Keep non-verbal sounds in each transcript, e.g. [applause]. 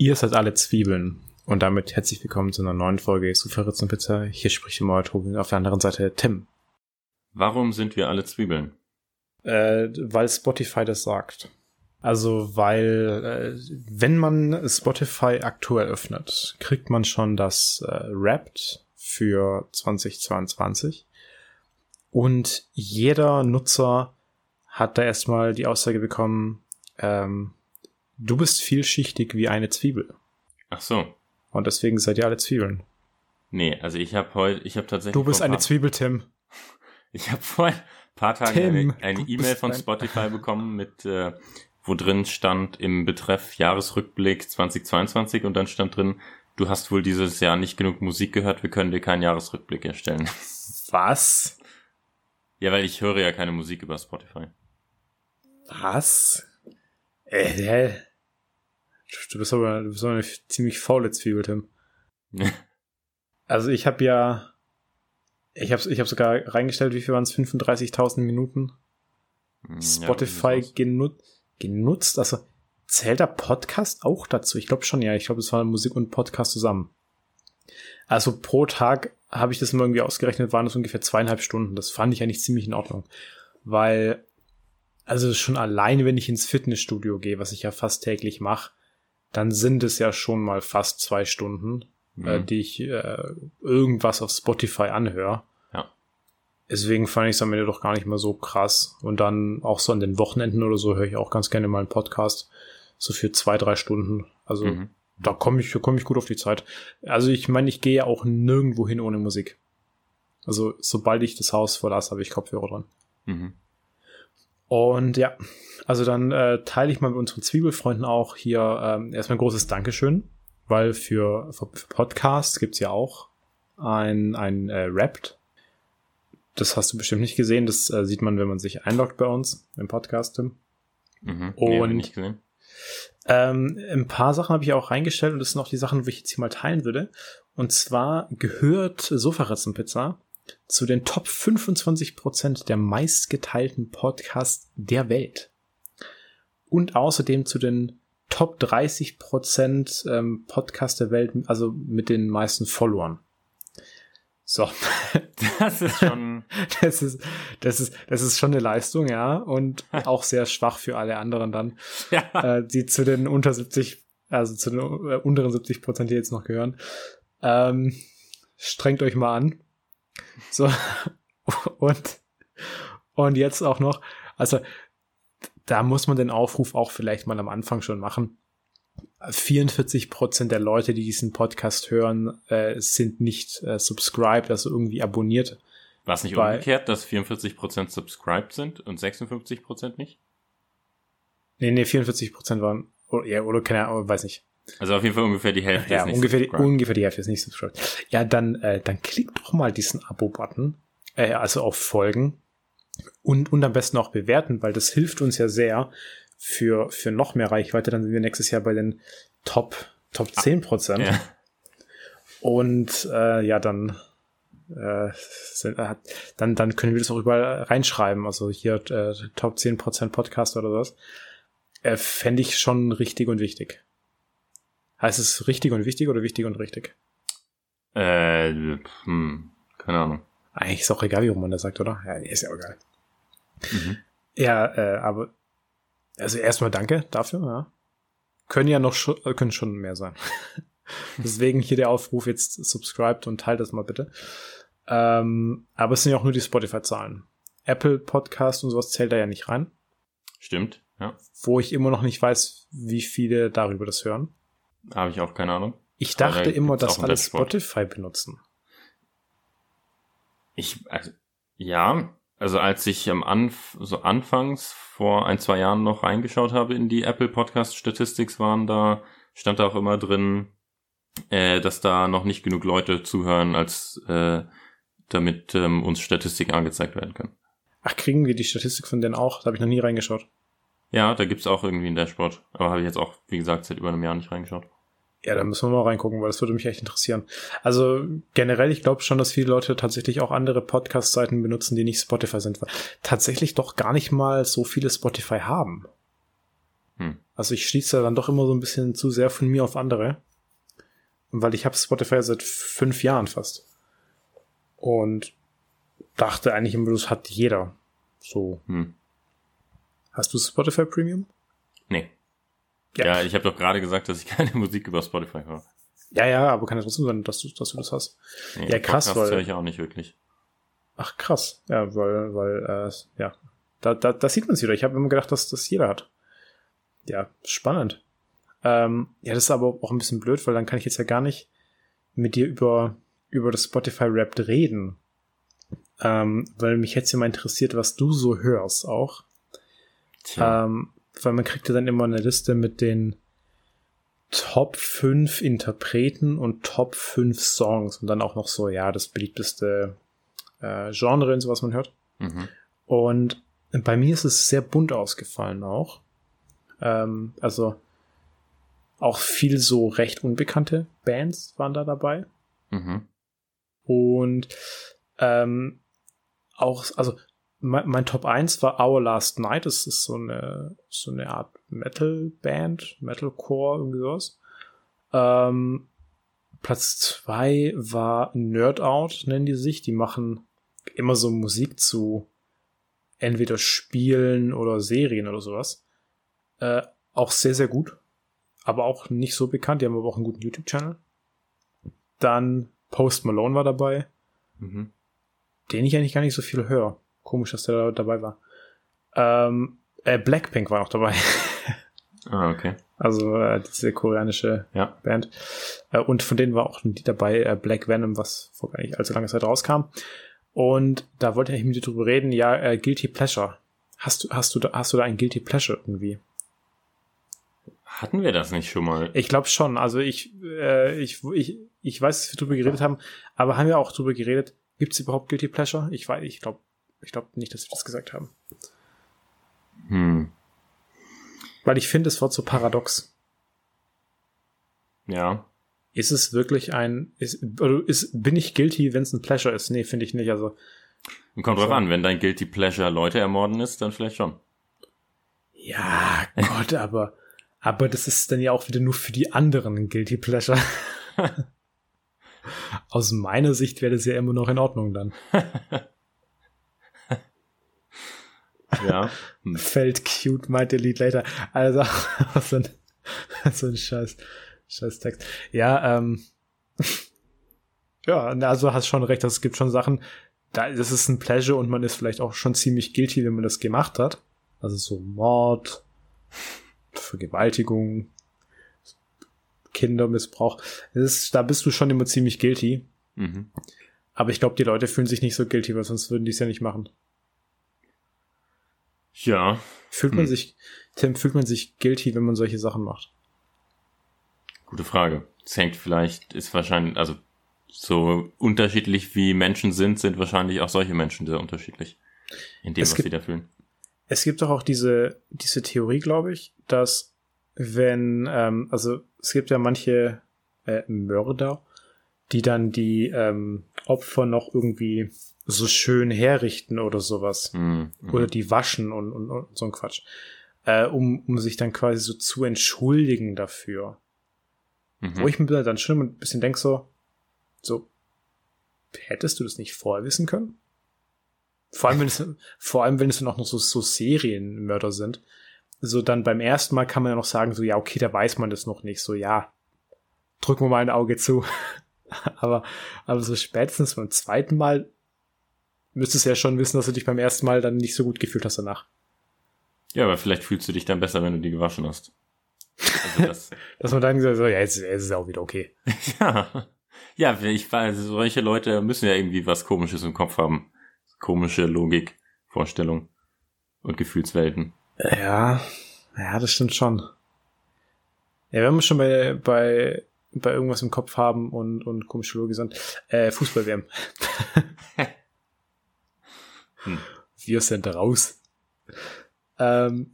Ihr seid alle Zwiebeln. Und damit herzlich willkommen zu einer neuen Folge Superritz und Pizza. Hier spricht immer Tobi, auf der anderen Seite Tim. Warum sind wir alle Zwiebeln? Äh, weil Spotify das sagt. Also, weil, äh, wenn man Spotify aktuell öffnet, kriegt man schon das äh, Wrapped für 2022. Und jeder Nutzer hat da erstmal die Aussage bekommen, ähm, Du bist vielschichtig wie eine Zwiebel. Ach so. Und deswegen seid ihr alle Zwiebeln. Nee, also ich habe heute, ich habe tatsächlich. Du bist eine Zwiebel, Tim. [laughs] Ich habe vor ein paar Tagen eine E-Mail von Spotify bekommen mit, äh, wo drin stand im Betreff Jahresrückblick 2022 und dann stand drin, du hast wohl dieses Jahr nicht genug Musik gehört, wir können dir keinen Jahresrückblick erstellen. Was? Ja, weil ich höre ja keine Musik über Spotify. Was? Äh, Du bist aber, du bist aber eine ziemlich faule Zwiebel, Tim. also ich habe ja, ich habe ich hab sogar reingestellt, wie viel waren es? 35.000 Minuten? Hm, Spotify ja, genut genutzt. Also zählt der Podcast auch dazu? Ich glaube schon, ja. Ich glaube, es war Musik und Podcast zusammen. Also pro Tag habe ich das mal irgendwie ausgerechnet, waren das ungefähr zweieinhalb Stunden. Das fand ich eigentlich ziemlich in Ordnung. Weil, also schon alleine, wenn ich ins Fitnessstudio gehe, was ich ja fast täglich mache, dann sind es ja schon mal fast zwei Stunden, äh, mhm. äh, die ich äh, irgendwas auf Spotify anhöre. Ja. Deswegen fand ich es am Ende doch gar nicht mal so krass. Und dann auch so an den Wochenenden oder so höre ich auch ganz gerne mal einen Podcast. So für zwei, drei Stunden. Also mhm. da komme ich, komme ich gut auf die Zeit. Also ich meine, ich gehe ja auch nirgendwo hin ohne Musik. Also sobald ich das Haus verlasse, habe ich Kopfhörer dran. Mhm. Und ja, also dann äh, teile ich mal mit unseren Zwiebelfreunden auch hier ähm, erstmal ein großes Dankeschön, weil für, für Podcasts gibt's ja auch ein, ein äh, Wrapped. Das hast du bestimmt nicht gesehen. Das äh, sieht man, wenn man sich einloggt bei uns im Podcast, Tim. Mhm, und nicht gesehen. Ähm, ein paar Sachen habe ich auch reingestellt und das sind auch die Sachen, die ich jetzt hier mal teilen würde. Und zwar gehört Sofaritzenpizza zu den Top 25 Prozent der meistgeteilten Podcasts der Welt. Und außerdem zu den Top 30 Prozent ähm, Podcast der Welt, also mit den meisten Followern. So. [laughs] Das ist schon. [laughs] das ist, das ist, das ist schon eine Leistung, ja. Und [laughs] auch sehr schwach für alle anderen dann. Ja. Äh, die zu den unter 70, also zu den äh, unteren 70 Prozent, die jetzt noch gehören. Ähm, strengt euch mal an. So, [laughs] und, und jetzt auch noch, also da muss man den Aufruf auch vielleicht mal am Anfang schon machen. 44 Prozent der Leute, die diesen Podcast hören, äh, sind nicht äh, subscribed, also irgendwie abonniert. War es nicht Bei, umgekehrt, dass 44 Prozent subscribed sind und 56 Prozent nicht? Nee, nee, 44 Prozent waren, oder, ja, oder keine Ahnung, weiß nicht. Also auf jeden Fall ungefähr die Hälfte ja, ist nicht ungefähr die, ungefähr die Hälfte ist nicht subscribed. Ja, dann, äh, dann klickt doch mal diesen Abo-Button, äh, also auf Folgen und, und am besten auch bewerten, weil das hilft uns ja sehr für, für noch mehr Reichweite. Dann sind wir nächstes Jahr bei den Top, Top 10 Prozent. Ah, ja. Und äh, ja, dann, äh, äh, dann, dann können wir das auch überall reinschreiben. Also hier äh, Top 10 Prozent Podcast oder was. Äh, Fände ich schon richtig und wichtig. Heißt es richtig und wichtig oder wichtig und richtig? Äh, hm, keine Ahnung. Eigentlich ist auch egal, wie rum man das sagt, oder? Ja, ist ja auch egal. Mhm. Ja, äh, aber also erstmal danke dafür, ja. Können ja noch schon, können schon mehr sein. [laughs] Deswegen hier der Aufruf jetzt subscribed und teilt das mal bitte. Ähm, aber es sind ja auch nur die Spotify-Zahlen. Apple Podcast und sowas zählt da ja nicht rein. Stimmt, ja. Wo ich immer noch nicht weiß, wie viele darüber das hören. Habe ich auch keine Ahnung. Ich dachte immer, dass alle Spotify benutzen. Ich, also, ja, also als ich am Anf so anfangs vor ein, zwei Jahren noch reingeschaut habe in die Apple Podcast Statistics waren da, stand da auch immer drin, äh, dass da noch nicht genug Leute zuhören, als äh, damit ähm, uns Statistiken angezeigt werden können. Ach, kriegen wir die Statistik von denen auch? Da habe ich noch nie reingeschaut. Ja, da gibt's auch irgendwie ein Dashboard. Aber habe ich jetzt auch, wie gesagt, seit über einem Jahr nicht reingeschaut. Ja, da müssen wir mal reingucken, weil das würde mich echt interessieren. Also generell, ich glaube schon, dass viele Leute tatsächlich auch andere Podcast-Seiten benutzen, die nicht Spotify sind, weil tatsächlich doch gar nicht mal so viele Spotify haben. Hm. Also ich schließe dann doch immer so ein bisschen zu sehr von mir auf andere. Weil ich habe Spotify seit fünf Jahren fast. Und dachte eigentlich immer, das hat jeder. So. Hm. Hast du Spotify Premium? Ja, ja ich habe doch gerade gesagt, dass ich [laughs] keine Musik über Spotify höre. Ja, ja, aber kann ja trotzdem sein, dass du, dass du das hast. Nee, ja, krass, Podcast weil. höre ich auch nicht wirklich. Ach, krass. Ja, weil, weil, äh, ja. Da, da, da sieht man es wieder. Ich habe immer gedacht, dass das jeder hat. Ja, spannend. Ähm, ja, das ist aber auch ein bisschen blöd, weil dann kann ich jetzt ja gar nicht mit dir über, über das Spotify Rap reden. Ähm, weil mich jetzt ja mal interessiert, was du so hörst auch. Tja. Ähm, weil man kriegt ja dann immer eine Liste mit den Top 5 Interpreten und Top 5 Songs und dann auch noch so, ja, das beliebteste äh, Genre und sowas man hört. Mhm. Und bei mir ist es sehr bunt ausgefallen auch. Ähm, also auch viel so recht unbekannte Bands waren da dabei. Mhm. Und ähm, auch, also mein, mein, Top 1 war Our Last Night. Das ist so eine, so eine Art Metal-Band, Metalcore, irgendwie sowas. Ähm, Platz 2 war Nerd Out, nennen die sich. Die machen immer so Musik zu entweder Spielen oder Serien oder sowas. Äh, auch sehr, sehr gut. Aber auch nicht so bekannt. Die haben aber auch einen guten YouTube-Channel. Dann Post Malone war dabei. Mhm. Den ich eigentlich gar nicht so viel höre. Komisch, dass der da dabei war. Ähm, äh, Blackpink war noch dabei. [laughs] ah, okay. Also äh, diese koreanische ja. Band. Äh, und von denen war auch ein Lied dabei, äh, Black Venom, was vor gar nicht allzu langer Zeit rauskam. Und da wollte ich mit dir drüber reden, ja, äh, Guilty Pleasure. Hast du, hast du da, hast du da ein Guilty Pleasure irgendwie? Hatten wir das nicht schon mal? Ich glaube schon. Also ich, äh, ich, ich, ich weiß, dass wir drüber geredet haben, aber haben wir auch drüber geredet, gibt es überhaupt Guilty Pleasure? Ich weiß, ich glaube, ich glaube nicht, dass wir das gesagt haben. Hm. Weil ich finde, es wird so paradox. Ja. Ist es wirklich ein, ist, ist, bin ich guilty, wenn es ein Pleasure ist? Nee, finde ich nicht. Also. kommt drauf an, wenn dein Guilty Pleasure Leute ermorden ist, dann vielleicht schon. Ja, Gott, [laughs] aber, aber das ist dann ja auch wieder nur für die anderen ein Guilty Pleasure. [laughs] Aus meiner Sicht wäre das ja immer noch in Ordnung dann. [laughs] ja. Hm. [laughs] Felt cute, meinte Lied later. Also, [laughs] so ein, so ein Scheiß. Scheiß Text. Ja, ähm. [laughs] ja, also hast schon recht, es gibt schon Sachen, da, das ist ein Pleasure und man ist vielleicht auch schon ziemlich guilty, wenn man das gemacht hat. Also so Mord, Vergewaltigung, Kindermissbrauch. Ist, da bist du schon immer ziemlich guilty. Mhm. Aber ich glaube, die Leute fühlen sich nicht so guilty, weil sonst würden die es ja nicht machen. Ja. Fühlt man hm. sich, Tim, fühlt man sich guilty, wenn man solche Sachen macht? Gute Frage. Es hängt vielleicht, ist wahrscheinlich, also so unterschiedlich wie Menschen sind, sind wahrscheinlich auch solche Menschen sehr unterschiedlich in dem, es was gibt, sie da fühlen. Es gibt doch auch diese, diese Theorie, glaube ich, dass wenn, ähm, also es gibt ja manche äh, Mörder, die dann die ähm, Opfer noch irgendwie so schön herrichten oder sowas. Mhm. Oder die waschen und, und, und so ein Quatsch. Äh, um, um sich dann quasi so zu entschuldigen dafür. Mhm. Wo ich mir dann schon ein bisschen denke, so, so, hättest du das nicht vorher wissen können? Vor allem, wenn es, [laughs] vor allem, wenn es dann auch noch so, so Serienmörder sind. So dann beim ersten Mal kann man ja noch sagen, so, ja, okay, da weiß man das noch nicht. So, ja, drücken wir mal ein Auge zu. [laughs] aber, aber so spätestens beim zweiten Mal müsstest du ja schon wissen, dass du dich beim ersten Mal dann nicht so gut gefühlt hast danach. Ja, aber vielleicht fühlst du dich dann besser, wenn du die gewaschen hast. Also das, [laughs] Dass man dann so, ja, jetzt, jetzt ist es auch wieder okay. [laughs] ja. Ja, ich weiß, solche Leute müssen ja irgendwie was Komisches im Kopf haben. Komische Logik, Vorstellung und Gefühlswelten. Ja, ja, das stimmt schon. Ja, wenn wir schon bei, bei, bei irgendwas im Kopf haben und, und komische Logik sind, äh, Fußball-WM. [laughs] hm. Wir sind raus. Ähm,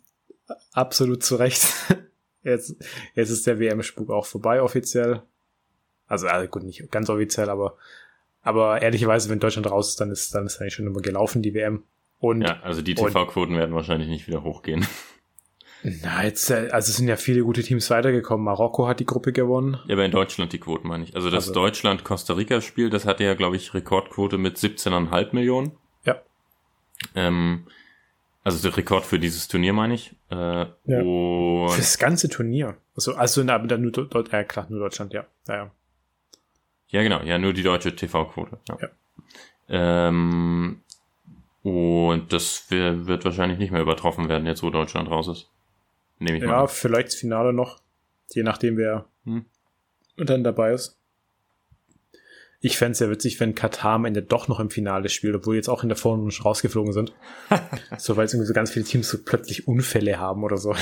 absolut zu Recht. [laughs] Jetzt, jetzt ist der WM-Spuk auch vorbei offiziell. Also, also gut, nicht ganz offiziell, aber, aber ehrlicherweise, wenn Deutschland raus ist, dann ist, dann ist eigentlich schon immer gelaufen, die WM. Und, ja, also die TV-Quoten werden wahrscheinlich nicht wieder hochgehen. Na, jetzt, äh, also es sind ja viele gute Teams weitergekommen. Marokko hat die Gruppe gewonnen. Ja, aber in Deutschland die Quoten meine ich. Also das also, Deutschland-Costa Rica-Spiel, das hatte ja, glaube ich, Rekordquote mit 17,5 Millionen. Ähm, also der Rekord für dieses Turnier meine ich. Äh, ja. Für das ganze Turnier. Also, also na, dann nur, dort, ja klar, nur Deutschland, ja. ja. Ja, ja genau, ja, nur die deutsche TV-Quote. Ja. ja. Ähm, und das wird wahrscheinlich nicht mehr übertroffen werden, jetzt wo Deutschland raus ist. Nehme ich ja, mal. Ja, vielleicht das Finale noch. Je nachdem, wer hm. dann dabei ist. Ich fände es ja witzig, wenn Katar am Ende doch noch im Finale spielt, obwohl jetzt auch in der Vorrunde schon rausgeflogen sind. [laughs] so, weil es irgendwie so ganz viele Teams so plötzlich Unfälle haben oder so.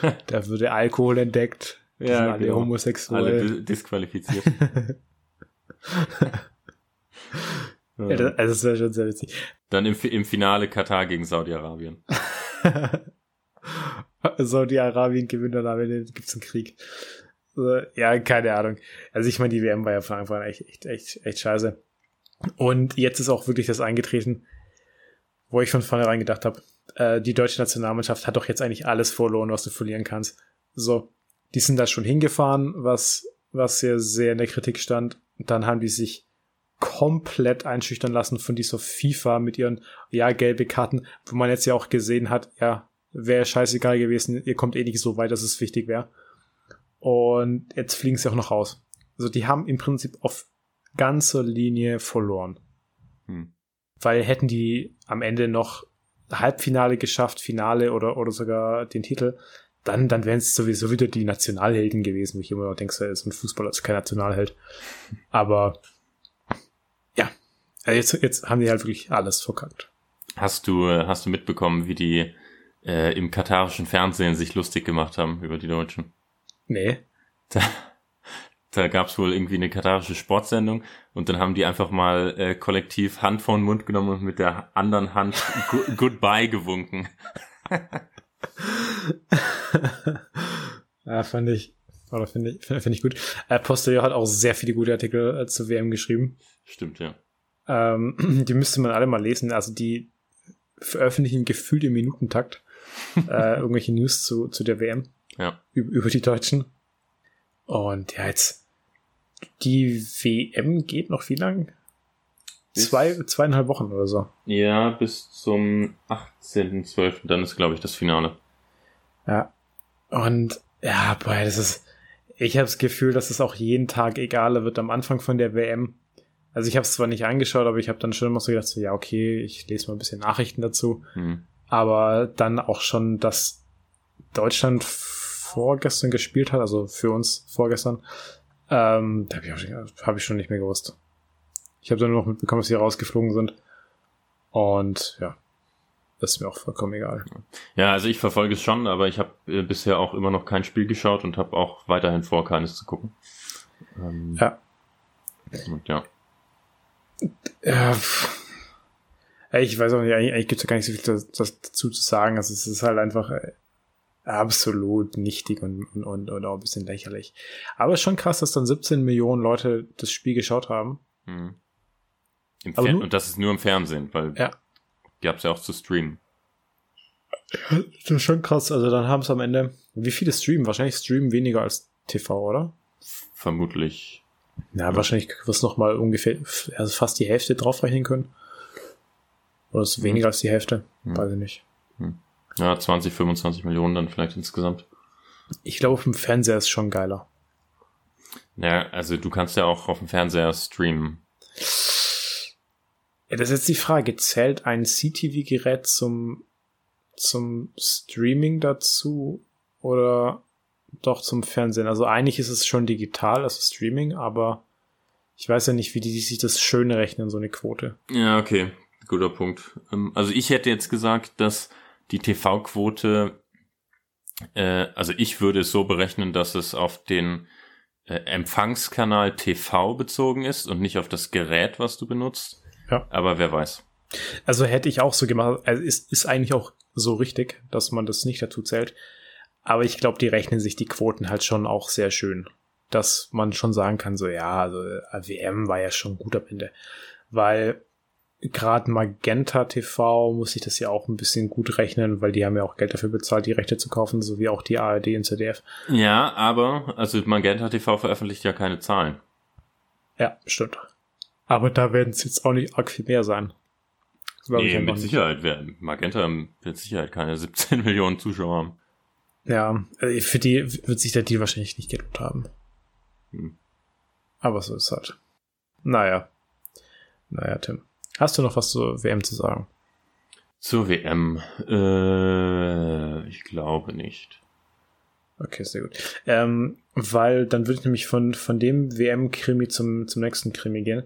[laughs] da würde Alkohol entdeckt. Ja, sind alle genau. homosexuell. Alle disqualifiziert. [laughs] ja, das, also das wäre schon sehr witzig. Dann im, im Finale Katar gegen Saudi-Arabien. Saudi-Arabien gewinnt dann, aber gibt's einen Krieg. Ja, keine Ahnung. Also ich meine, die WM war ja von Anfang an echt, echt, echt, echt scheiße. Und jetzt ist auch wirklich das eingetreten, wo ich von vornherein gedacht habe, äh, die deutsche Nationalmannschaft hat doch jetzt eigentlich alles verloren, was du verlieren kannst. So, die sind da schon hingefahren, was, was sehr, sehr in der Kritik stand. Dann haben die sich komplett einschüchtern lassen von dieser FIFA mit ihren, ja, gelbe Karten, wo man jetzt ja auch gesehen hat, ja, wäre scheißegal gewesen, ihr kommt eh nicht so weit, dass es wichtig wäre. Und jetzt fliegen sie auch noch raus. Also die haben im Prinzip auf ganzer Linie verloren. Hm. Weil hätten die am Ende noch Halbfinale geschafft, Finale oder, oder sogar den Titel, dann, dann wären es sowieso wieder die Nationalhelden gewesen, wo ich immer noch denke, so ein Fußballer ist kein Nationalheld. Aber ja, jetzt, jetzt haben die halt wirklich alles verkackt. Hast du, äh, hast du mitbekommen, wie die äh, im katarischen Fernsehen sich lustig gemacht haben über die Deutschen? Nee. Da, da gab's wohl irgendwie eine katarische Sportsendung und dann haben die einfach mal äh, kollektiv Hand vor den Mund genommen und mit der anderen Hand [laughs] Goodbye gewunken. [laughs] ja, fand ich, oder finde ich, finde find ich gut. Äh, Posterior hat auch sehr viele gute Artikel äh, zur WM geschrieben. Stimmt, ja. Ähm, [clears throat] die müsste man alle mal lesen. Also die veröffentlichen gefühlt im Minutentakt [laughs] äh, irgendwelche News zu, zu der WM. Ja. Über, die Deutschen. Und ja, jetzt die WM geht noch wie lang? Bis Zwei, zweieinhalb Wochen oder so. Ja, bis zum 18.12. Dann ist, glaube ich, das Finale. Ja. Und ja, boy, das ist. Ich habe das Gefühl, dass es auch jeden Tag egaler wird am Anfang von der WM. Also ich habe es zwar nicht angeschaut, aber ich habe dann schon immer so gedacht, so, ja, okay, ich lese mal ein bisschen Nachrichten dazu. Hm. Aber dann auch schon, dass Deutschland vorgestern gespielt hat, also für uns vorgestern, ähm, da habe ich, hab ich schon nicht mehr gewusst. Ich habe dann nur noch mitbekommen, dass sie rausgeflogen sind. Und ja, das ist mir auch vollkommen egal. Ja, also ich verfolge es schon, aber ich habe äh, bisher auch immer noch kein Spiel geschaut und habe auch weiterhin vor, keines zu gucken. Ähm, ja. Und ja. Ja, ich weiß auch nicht, eigentlich, eigentlich gibt es ja gar nicht so viel das, das dazu zu sagen. Also es ist halt einfach äh, absolut nichtig und, und, und, und auch ein bisschen lächerlich. Aber es ist schon krass, dass dann 17 Millionen Leute das Spiel geschaut haben. Mhm. Nur, und das ist nur im Fernsehen, weil ja. gab es ja auch zu streamen. Das ist schon krass. Also dann haben es am Ende, wie viele streamen? Wahrscheinlich streamen weniger als TV, oder? Vermutlich. Ja, ja. wahrscheinlich wirst du noch mal ungefähr, also fast die Hälfte draufrechnen können. Oder ist weniger hm. als die Hälfte? Hm. Weiß ich nicht. Hm. Ja, 20, 25 Millionen dann vielleicht insgesamt. Ich glaube, auf dem Fernseher ist schon geiler. Ja, also du kannst ja auch auf dem Fernseher streamen. Ja, das ist jetzt die Frage. Zählt ein CTV-Gerät zum, zum Streaming dazu? Oder doch zum Fernsehen. Also eigentlich ist es schon digital, also Streaming, aber ich weiß ja nicht, wie die sich das schön rechnen, so eine Quote. Ja, okay. Guter Punkt. Ähm, also ich hätte jetzt gesagt, dass die TV-Quote, äh, also ich würde es so berechnen, dass es auf den äh, Empfangskanal TV bezogen ist und nicht auf das Gerät, was du benutzt. Ja. Aber wer weiß. Also hätte ich auch so gemacht. Also ist, ist eigentlich auch so richtig, dass man das nicht dazu zählt. Aber ich glaube, die rechnen sich die Quoten halt schon auch sehr schön. Dass man schon sagen kann, so ja, also AWM war ja schon gut am Ende. Weil gerade Magenta TV muss ich das ja auch ein bisschen gut rechnen, weil die haben ja auch Geld dafür bezahlt, die Rechte zu kaufen, so wie auch die ARD und ZDF. Ja, aber, also Magenta TV veröffentlicht ja keine Zahlen. Ja, stimmt. Aber da werden es jetzt auch nicht arg viel mehr sein. Nee, mit Sicherheit. Wer, Magenta wird Sicherheit keine [laughs] 17 Millionen Zuschauer haben. Ja, äh, für die wird sich der Deal wahrscheinlich nicht gelohnt haben. Hm. Aber so ist halt. Naja. Naja, Tim. Hast du noch was zur WM zu sagen? Zur WM? Äh, ich glaube nicht. Okay, sehr gut. Ähm, weil dann würde ich nämlich von, von dem WM-Krimi zum, zum nächsten Krimi gehen.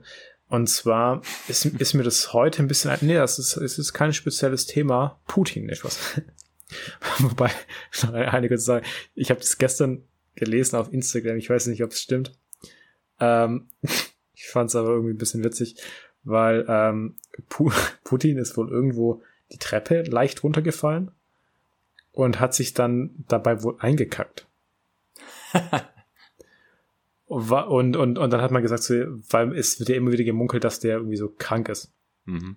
Und zwar ist, [laughs] ist mir das heute ein bisschen, nee, das ist, es ist kein spezielles Thema. Putin, etwas. [laughs] Wobei, [laughs] einige sagen, ich habe das gestern gelesen auf Instagram, ich weiß nicht, ob es stimmt. Ähm, ich fand es aber irgendwie ein bisschen witzig weil ähm, [laughs] Putin ist wohl irgendwo die Treppe leicht runtergefallen und hat sich dann dabei wohl eingekackt. [laughs] und, und, und dann hat man gesagt, weil es wird ja immer wieder gemunkelt, dass der irgendwie so krank ist. Mhm.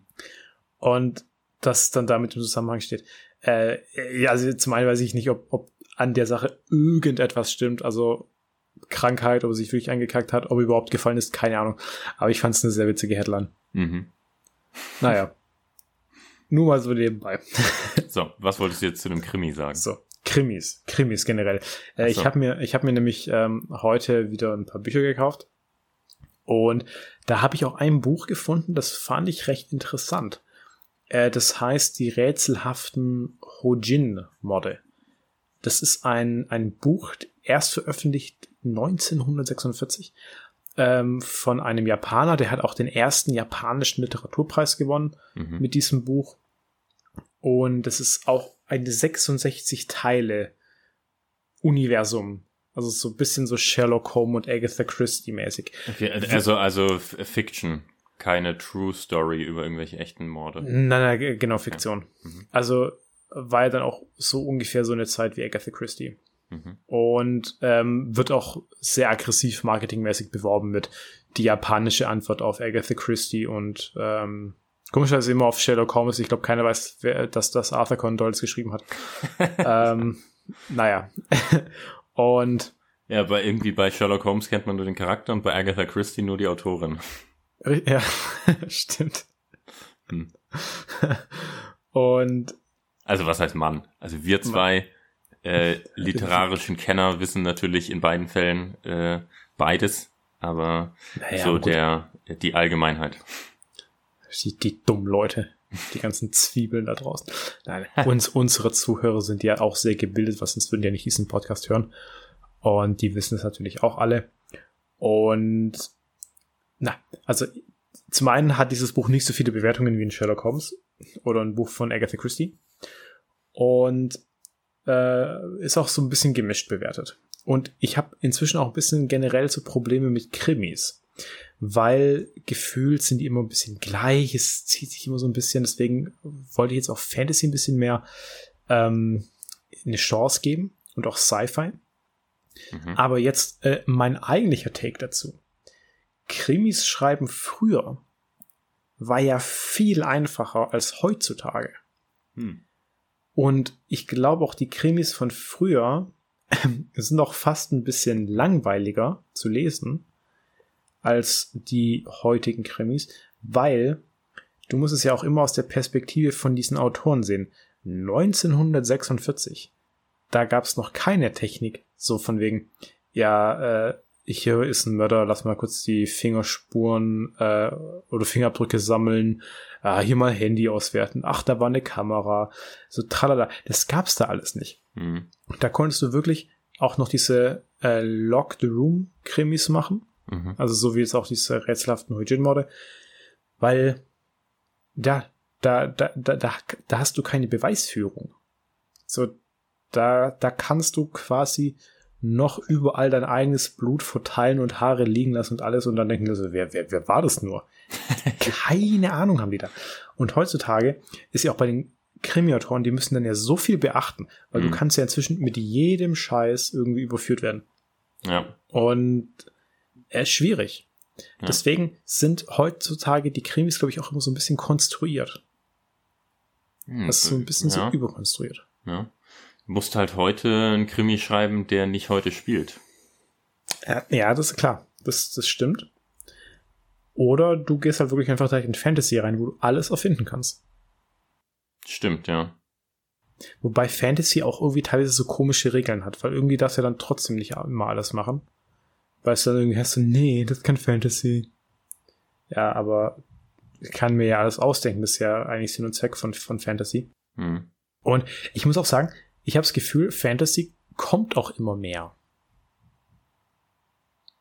Und das dann damit im Zusammenhang steht. Äh, ja, also zum einen weiß ich nicht, ob, ob an der Sache irgendetwas stimmt. Also Krankheit, ob er sich wirklich eingekackt hat, ob er überhaupt gefallen ist, keine Ahnung. Aber ich fand es eine sehr witzige Headline. Mhm. Naja. Nur mal so nebenbei. [laughs] so, was wolltest du jetzt zu dem Krimi sagen? So, Krimis, Krimis generell. Äh, so. Ich habe mir, ich habe mir nämlich ähm, heute wieder ein paar Bücher gekauft und da habe ich auch ein Buch gefunden, das fand ich recht interessant. Äh, das heißt die rätselhaften Hojin-Morde. Das ist ein, ein Buch, erst veröffentlicht 1946 ähm, von einem Japaner, der hat auch den ersten japanischen Literaturpreis gewonnen mhm. mit diesem Buch. Und es ist auch ein 66 Teile Universum. Also so ein bisschen so Sherlock Holmes und Agatha Christie mäßig. Okay, also, also Fiction. Keine True Story über irgendwelche echten Morde. Nein, nein, genau, Fiktion. Ja. Mhm. Also war ja dann auch so ungefähr so eine Zeit wie Agatha Christie. Mhm. Und ähm, wird auch sehr aggressiv marketingmäßig beworben mit die japanische Antwort auf Agatha Christie und ähm, komischerweise immer auf Sherlock Holmes. Ich glaube, keiner weiß, wer, dass das Arthur Conan Doyle geschrieben hat. [laughs] ähm, naja. [laughs] und ja, bei irgendwie bei Sherlock Holmes kennt man nur den Charakter und bei Agatha Christie nur die Autorin. Ja, [laughs] stimmt. Hm. Und also was heißt Mann? Also wir zwei äh, literarischen Kenner wissen natürlich in beiden Fällen äh, beides, aber naja, so der die Allgemeinheit. Die, die dummen Leute, die ganzen [laughs] Zwiebeln da draußen. Nein, [laughs] uns, unsere Zuhörer sind ja auch sehr gebildet, was sonst würden ja nicht diesen Podcast hören. Und die wissen es natürlich auch alle. Und na, also zum einen hat dieses Buch nicht so viele Bewertungen wie ein Sherlock Holmes oder ein Buch von Agatha Christie. Und äh, ist auch so ein bisschen gemischt bewertet. Und ich habe inzwischen auch ein bisschen generell so Probleme mit Krimis, weil gefühlt sind die immer ein bisschen gleich, es zieht sich immer so ein bisschen, deswegen wollte ich jetzt auch Fantasy ein bisschen mehr ähm, eine Chance geben und auch Sci-Fi. Mhm. Aber jetzt äh, mein eigentlicher Take dazu. Krimis schreiben früher war ja viel einfacher als heutzutage. Hm. Und ich glaube auch die Krimis von früher sind auch fast ein bisschen langweiliger zu lesen als die heutigen Krimis, weil du musst es ja auch immer aus der Perspektive von diesen Autoren sehen. 1946, da gab es noch keine Technik, so von wegen, ja, äh, hier ist ein Mörder, lass mal kurz die Fingerspuren äh, oder Fingerabdrücke sammeln, ah, hier mal Handy auswerten, ach, da war eine Kamera, so tralala. Das gab's da alles nicht. Mhm. Da konntest du wirklich auch noch diese äh, Lock the Room Krimis machen. Mhm. Also so wie jetzt auch diese rätselhaften Hojin-Morde. Weil da, da, da, da, da, da hast du keine Beweisführung. So, da, da kannst du quasi noch überall dein eigenes Blut verteilen und Haare liegen lassen und alles und dann denken die so, wer, wer, wer war das nur? [laughs] Keine Ahnung haben die da. Und heutzutage ist ja auch bei den Krimiautoren, die müssen dann ja so viel beachten, weil mhm. du kannst ja inzwischen mit jedem Scheiß irgendwie überführt werden. Ja. Und er ist schwierig. Ja. Deswegen sind heutzutage die Krimis, glaube ich, auch immer so ein bisschen konstruiert. Hm, das ist so ein bisschen ja. so überkonstruiert. Ja. Du musst halt heute einen Krimi schreiben, der nicht heute spielt. Ja, ja das ist klar. Das, das stimmt. Oder du gehst halt wirklich einfach direkt in Fantasy rein, wo du alles erfinden kannst. Stimmt, ja. Wobei Fantasy auch irgendwie teilweise so komische Regeln hat, weil irgendwie darfst du ja dann trotzdem nicht immer alles machen. Weil es dann irgendwie hast du, nee, das ist kein Fantasy. Ja, aber ich kann mir ja alles ausdenken. Das ist ja eigentlich Sinn und Zweck von, von Fantasy. Hm. Und ich muss auch sagen, ich habe das Gefühl, Fantasy kommt auch immer mehr.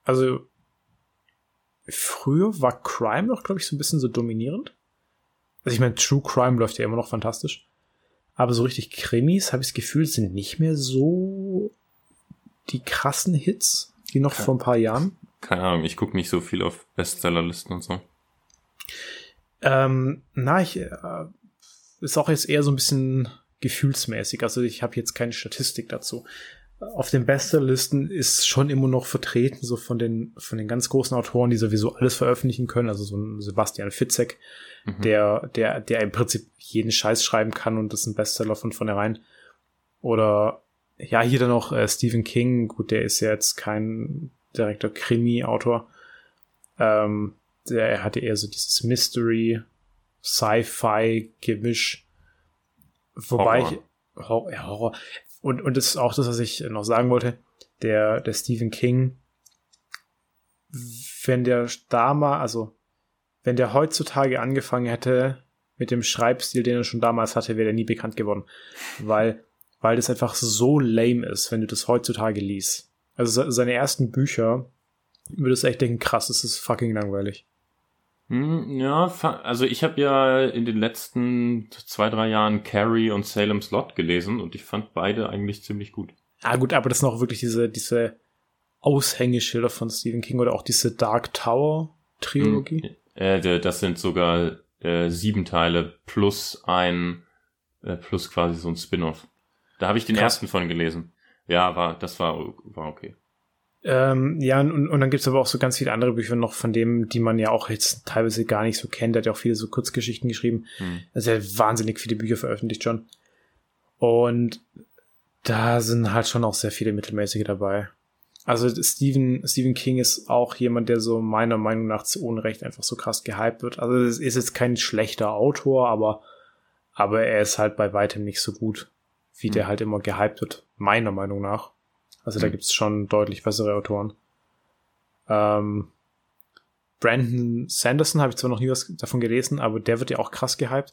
Also, früher war Crime noch, glaube ich, so ein bisschen so dominierend. Also ich meine, True Crime läuft ja immer noch fantastisch. Aber so richtig Krimis, habe ich das Gefühl, sind nicht mehr so die krassen Hits, wie noch Keine, vor ein paar Jahren. Keine Ahnung, ich gucke nicht so viel auf Bestsellerlisten und so. Ähm, na, ich äh, ist auch jetzt eher so ein bisschen gefühlsmäßig. Also ich habe jetzt keine Statistik dazu auf den Bestsellerlisten ist schon immer noch vertreten, so von den, von den ganz großen Autoren, die sowieso alles veröffentlichen können. Also so ein Sebastian Fitzek, mhm. der, der, der im Prinzip jeden Scheiß schreiben kann und das ist ein Bestseller von vornherein. Oder, ja, hier dann noch äh, Stephen King. Gut, der ist ja jetzt kein direkter Krimi-Autor. Ähm, der hatte eher so dieses Mystery, Sci-Fi-Gemisch. Wobei Horror. ich, Horror, ja, Horror und, und das ist auch das, was ich noch sagen wollte. Der, der Stephen King, wenn der da mal, also, wenn der heutzutage angefangen hätte mit dem Schreibstil, den er schon damals hatte, wäre er nie bekannt geworden. Weil, weil das einfach so lame ist, wenn du das heutzutage liest. Also seine ersten Bücher, würdest du echt denken, krass, das ist fucking langweilig. Hm, ja, also ich habe ja in den letzten zwei, drei Jahren Carrie und Salem's Lot gelesen und ich fand beide eigentlich ziemlich gut. Ah gut, aber das sind auch wirklich diese, diese Aushängeschilder von Stephen King oder auch diese Dark Tower Trilogie. Hm, äh, das sind sogar äh, sieben Teile plus ein, äh, plus quasi so ein Spin-off. Da habe ich den Krass. ersten von gelesen. Ja, war, das war, war okay. Ähm, ja, und, und dann gibt's aber auch so ganz viele andere Bücher noch von dem, die man ja auch jetzt teilweise gar nicht so kennt. Der hat ja auch viele so Kurzgeschichten geschrieben. Hm. Also er hat wahnsinnig viele Bücher veröffentlicht schon. Und da sind halt schon auch sehr viele mittelmäßige dabei. Also Stephen, Stephen King ist auch jemand, der so meiner Meinung nach zu Unrecht einfach so krass gehypt wird. Also es ist jetzt kein schlechter Autor, aber, aber er ist halt bei weitem nicht so gut, wie hm. der halt immer gehypt wird, meiner Meinung nach. Also da gibt's schon deutlich bessere Autoren. Ähm, Brandon Sanderson habe ich zwar noch nie was davon gelesen, aber der wird ja auch krass gehypt,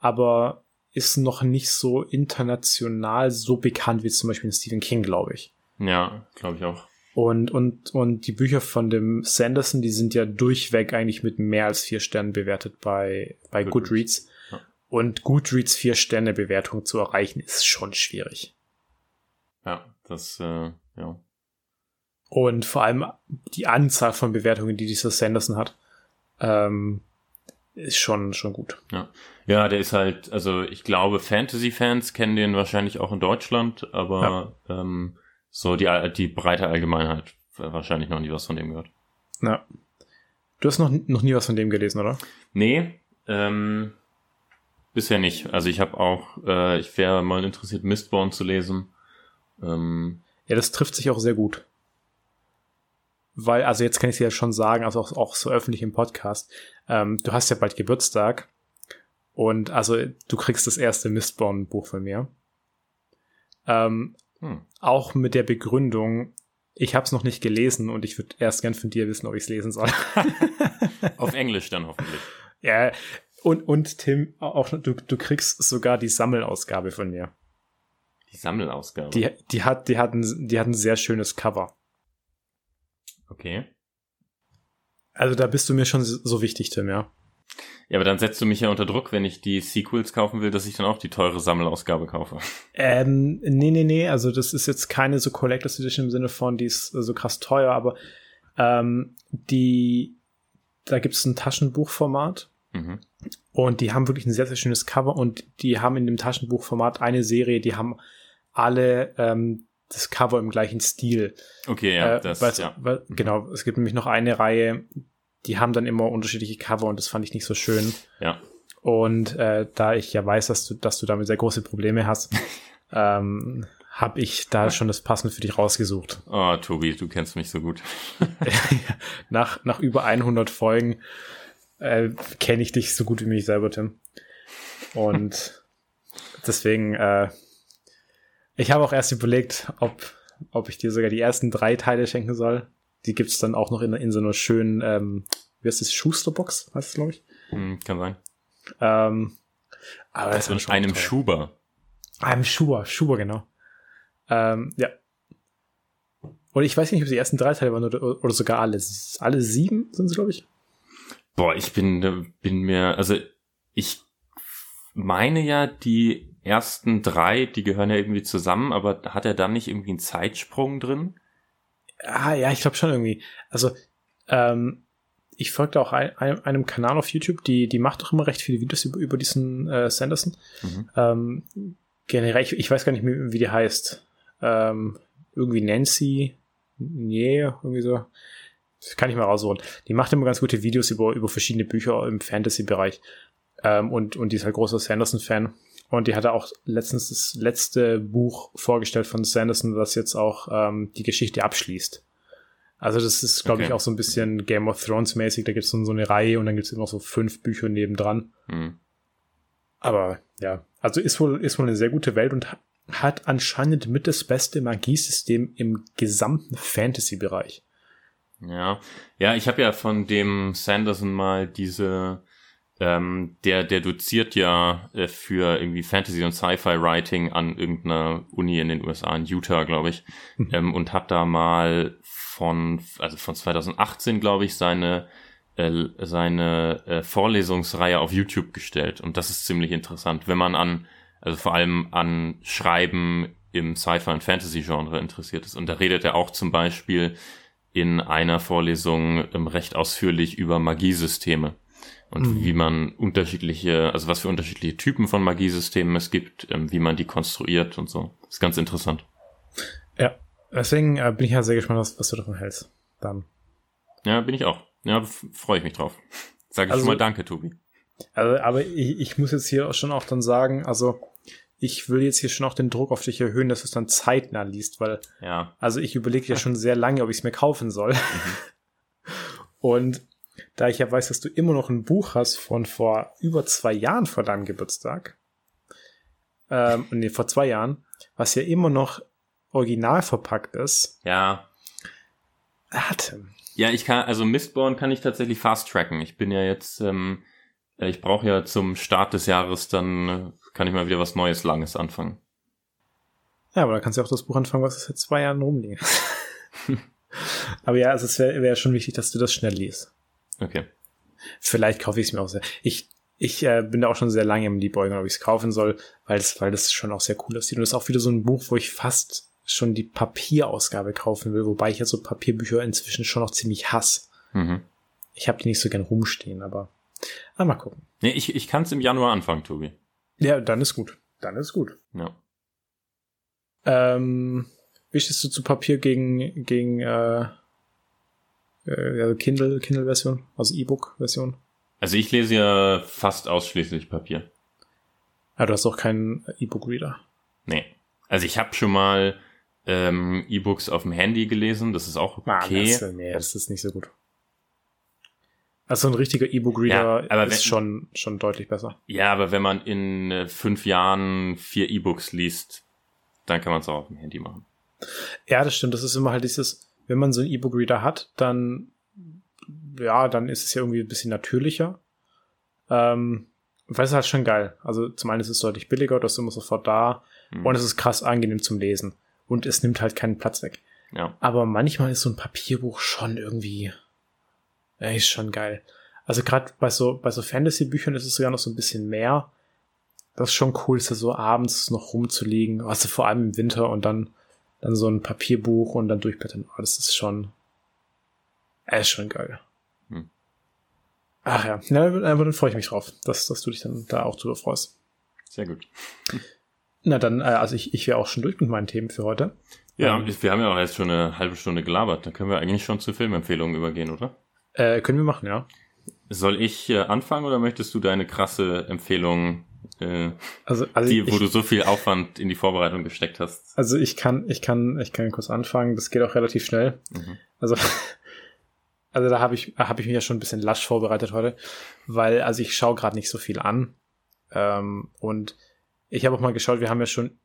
aber ist noch nicht so international so bekannt wie zum Beispiel Stephen King, glaube ich. Ja, glaube ich auch. Und, und, und die Bücher von dem Sanderson, die sind ja durchweg eigentlich mit mehr als vier Sternen bewertet bei, bei Goodreads. Goodreads. Ja. Und Goodreads vier Sterne Bewertung zu erreichen ist schon schwierig. Ja, das, äh, ja. Und vor allem die Anzahl von Bewertungen, die dieser Sanderson hat, ähm, ist schon, schon gut. Ja. ja, der ist halt, also ich glaube, Fantasy-Fans kennen den wahrscheinlich auch in Deutschland, aber ja. ähm, so die, die breite Allgemeinheit wahrscheinlich noch nie was von dem gehört. Ja. Du hast noch, noch nie was von dem gelesen, oder? Nee, ähm, bisher nicht. Also ich habe auch, äh, ich wäre mal interessiert, Mistborn zu lesen. Ähm, ja, das trifft sich auch sehr gut. Weil, also jetzt kann ich dir ja schon sagen, also auch, auch so öffentlich im Podcast, ähm, du hast ja bald Geburtstag und also du kriegst das erste Mistborn-Buch von mir. Ähm, hm. Auch mit der Begründung, ich habe es noch nicht gelesen und ich würde erst gern von dir wissen, ob ich es lesen soll. [laughs] Auf Englisch dann hoffentlich. Ja, und, und Tim, auch du, du kriegst sogar die Sammelausgabe von mir. Die Sammelausgabe. Die, die hat, die hat ein, die hat ein sehr schönes Cover. Okay. Also da bist du mir schon so wichtig, Tim, ja. Ja, aber dann setzt du mich ja unter Druck, wenn ich die Sequels kaufen will, dass ich dann auch die teure Sammelausgabe kaufe. Ähm, nee, nee, nee, also das ist jetzt keine so Collectors Edition im Sinne von, die ist so krass teuer, aber ähm, die, da gibt es ein Taschenbuchformat mhm. und die haben wirklich ein sehr, sehr schönes Cover und die haben in dem Taschenbuchformat eine Serie, die haben alle ähm, das Cover im gleichen Stil. Okay, ja, äh, das, ja. Weil, mhm. Genau, es gibt nämlich noch eine Reihe, die haben dann immer unterschiedliche Cover und das fand ich nicht so schön. Ja. Und äh, da ich ja weiß, dass du, dass du damit sehr große Probleme hast, [laughs] ähm, habe ich da schon das Passende für dich rausgesucht. Oh, Tobi, du kennst mich so gut. [laughs] nach, nach über 100 Folgen äh, kenne ich dich so gut wie mich selber, Tim. Und deswegen, äh, ich habe auch erst überlegt, ob, ob ich dir sogar die ersten drei Teile schenken soll. Die gibt's dann auch noch in, in so einer schönen, ähm, wie heißt das, Schusterbox, heißt es, glaube ich. Hm, kann sein. Ähm, aber das Also ist in einem Schuber. Einem Schuber, Schuber, genau. Ähm, ja. Und ich weiß nicht, ob die ersten drei Teile waren oder, oder sogar alle. Alle sieben sind sie, glaube ich. Boah, ich bin, bin mir, also ich meine ja, die ersten drei, die gehören ja irgendwie zusammen, aber hat er dann nicht irgendwie einen Zeitsprung drin? Ah, ja, ich glaube schon irgendwie. Also, ähm, ich folgte auch ein, ein, einem Kanal auf YouTube, die, die macht auch immer recht viele Videos über, über diesen äh, Sanderson. Mhm. Ähm, generell, ich, ich weiß gar nicht mehr, wie die heißt. Ähm, irgendwie Nancy, nee, irgendwie so. Das kann ich mal rausholen. Die macht immer ganz gute Videos über, über verschiedene Bücher im Fantasy-Bereich. Ähm, und, und die ist halt großer Sanderson-Fan. Und die hatte auch letztens das letzte Buch vorgestellt von Sanderson, das jetzt auch ähm, die Geschichte abschließt. Also das ist, glaube Okay. ich, auch so ein bisschen Game of Thrones mäßig. Da gibt es so eine Reihe und dann gibt es immer so fünf Bücher nebendran. Hm. Aber ja, also ist wohl, ist wohl eine sehr gute Welt und ha- hat anscheinend mit das beste Magiesystem im gesamten Fantasy-Bereich. Ja, ja, ich habe ja von dem Sanderson mal diese, ähm, der, der doziert ja äh, für irgendwie Fantasy und Sci-Fi Writing an irgendeiner Uni in den USA, in Utah, glaube ich, ähm, und hat da mal von, also von 2018, glaube ich, seine äh, seine äh, Vorlesungsreihe auf YouTube gestellt. Und das ist ziemlich interessant, wenn man an, also vor allem an Schreiben im Sci-Fi und Fantasy Genre interessiert ist. Und da redet er auch zum Beispiel in einer Vorlesung ähm, recht ausführlich über Magiesysteme und Mhm. wie man unterschiedliche, also was für unterschiedliche Typen von Magiesystemen es gibt, ähm, wie man die konstruiert und so. ist ganz interessant. Ja, deswegen äh, bin ich ja sehr gespannt, was, was du davon hältst. Dann. Ja, bin ich auch. Ja, freue ich mich drauf. [laughs] Sag ich Also- schon mal Danke, Tobi. Also, aber ich, ich muss jetzt hier schon auch dann sagen, also ich will jetzt hier schon auch den Druck auf dich erhöhen, dass du es dann zeitnah liest, weil Ja, Also ich überlege ja schon sehr lange, ob ich es mir kaufen soll. [laughs] Und da ich ja weiß, dass du immer noch ein Buch hast von vor über zwei Jahren vor deinem Geburtstag, ähm, nee, vor zwei Jahren, was ja immer noch original verpackt ist, ja. hatte. Ja, ich kann, also Mistborn kann ich tatsächlich fast tracken. Ich bin ja jetzt, ähm, äh, ich brauche ja zum Start des Jahres, dann äh, kann ich mal wieder was Neues, Langes anfangen. Ja, aber da kannst du auch das Buch anfangen, was seit zwei Jahren rumliegt. [laughs] aber ja, also es wäre wär schon wichtig, dass du das schnell liest. Okay. Vielleicht kaufe ich es mir auch sehr. Ich, ich äh, bin da auch schon sehr lange im Liebäugeln, ob ich es kaufen soll, weil das, weil das schon auch sehr cool aussieht. Und das ist auch wieder so ein Buch, wo ich fast schon die Papierausgabe kaufen will, wobei ich ja so Papierbücher inzwischen schon noch ziemlich hasse. Mhm. Ich habe die nicht so gern rumstehen, aber ah, mal gucken. Nee, ich, ich kann es im Januar anfangen, Tobi. Ja, dann ist gut. Dann ist gut. Ja. Ähm, wie stehst du zu Papier gegen, gegen äh, äh, Kindle, Kindle-Version, also E-Book-Version? Also ich lese ja fast ausschließlich Papier. Ah, du hast auch keinen E-Book-Reader. Nee. Also ich habe schon mal ähm, E-Books auf dem Handy gelesen, das ist auch okay. Ah, das, nee, das ist nicht so gut. Also ein richtiger E-Book-Reader Ja, ist wenn- schon, schon deutlich besser. Ja, aber wenn man in äh, fünf Jahren vier E-Books liest, dann kann man es auch auf dem Handy machen. Ja, das stimmt. Das ist immer halt dieses, wenn man so einen E-Book-Reader hat, dann, ja, dann ist es ja irgendwie ein bisschen natürlicher. Ähm, weil es ist halt schon geil. Also zum einen ist es deutlich billiger, das ist immer sofort da Hm. und es ist krass angenehm zum Lesen. Und es nimmt halt keinen Platz weg. Ja. Aber manchmal ist so ein Papierbuch schon irgendwie, ja, ist schon geil. Also gerade bei so, bei so Fantasy-Büchern ist es sogar noch so ein bisschen mehr. Das ist schon cool, ist da so abends noch rumzulegen. Also vor allem im Winter und dann, dann so ein Papierbuch und dann durchblättern. Oh, das ist schon, äh, ist schon geil. Hm. Ach ja, ja, aber dann freue ich mich drauf, dass, dass du dich dann da auch drüber freust. Sehr gut. Na dann, äh, also ich, ich wäre auch schon durch mit meinen Themen für heute. Ja, Ähm, wir haben ja auch jetzt schon eine halbe Stunde gelabert. Da können wir eigentlich schon zu Filmempfehlungen übergehen, oder? Äh, können wir machen, ja. Soll ich äh, anfangen oder möchtest du deine krasse Empfehlung, äh, also, also die, wo ich, du so viel Aufwand in die Vorbereitung gesteckt hast? Also ich kann, ich kann, ich kann kurz anfangen. Das geht auch relativ schnell. Mhm. Also, [laughs] also da habe ich, habe ich mich ja schon ein bisschen lasch vorbereitet heute, weil also ich schaue gerade nicht so viel an ähm, und ich habe auch mal geschaut. Wir haben ja schon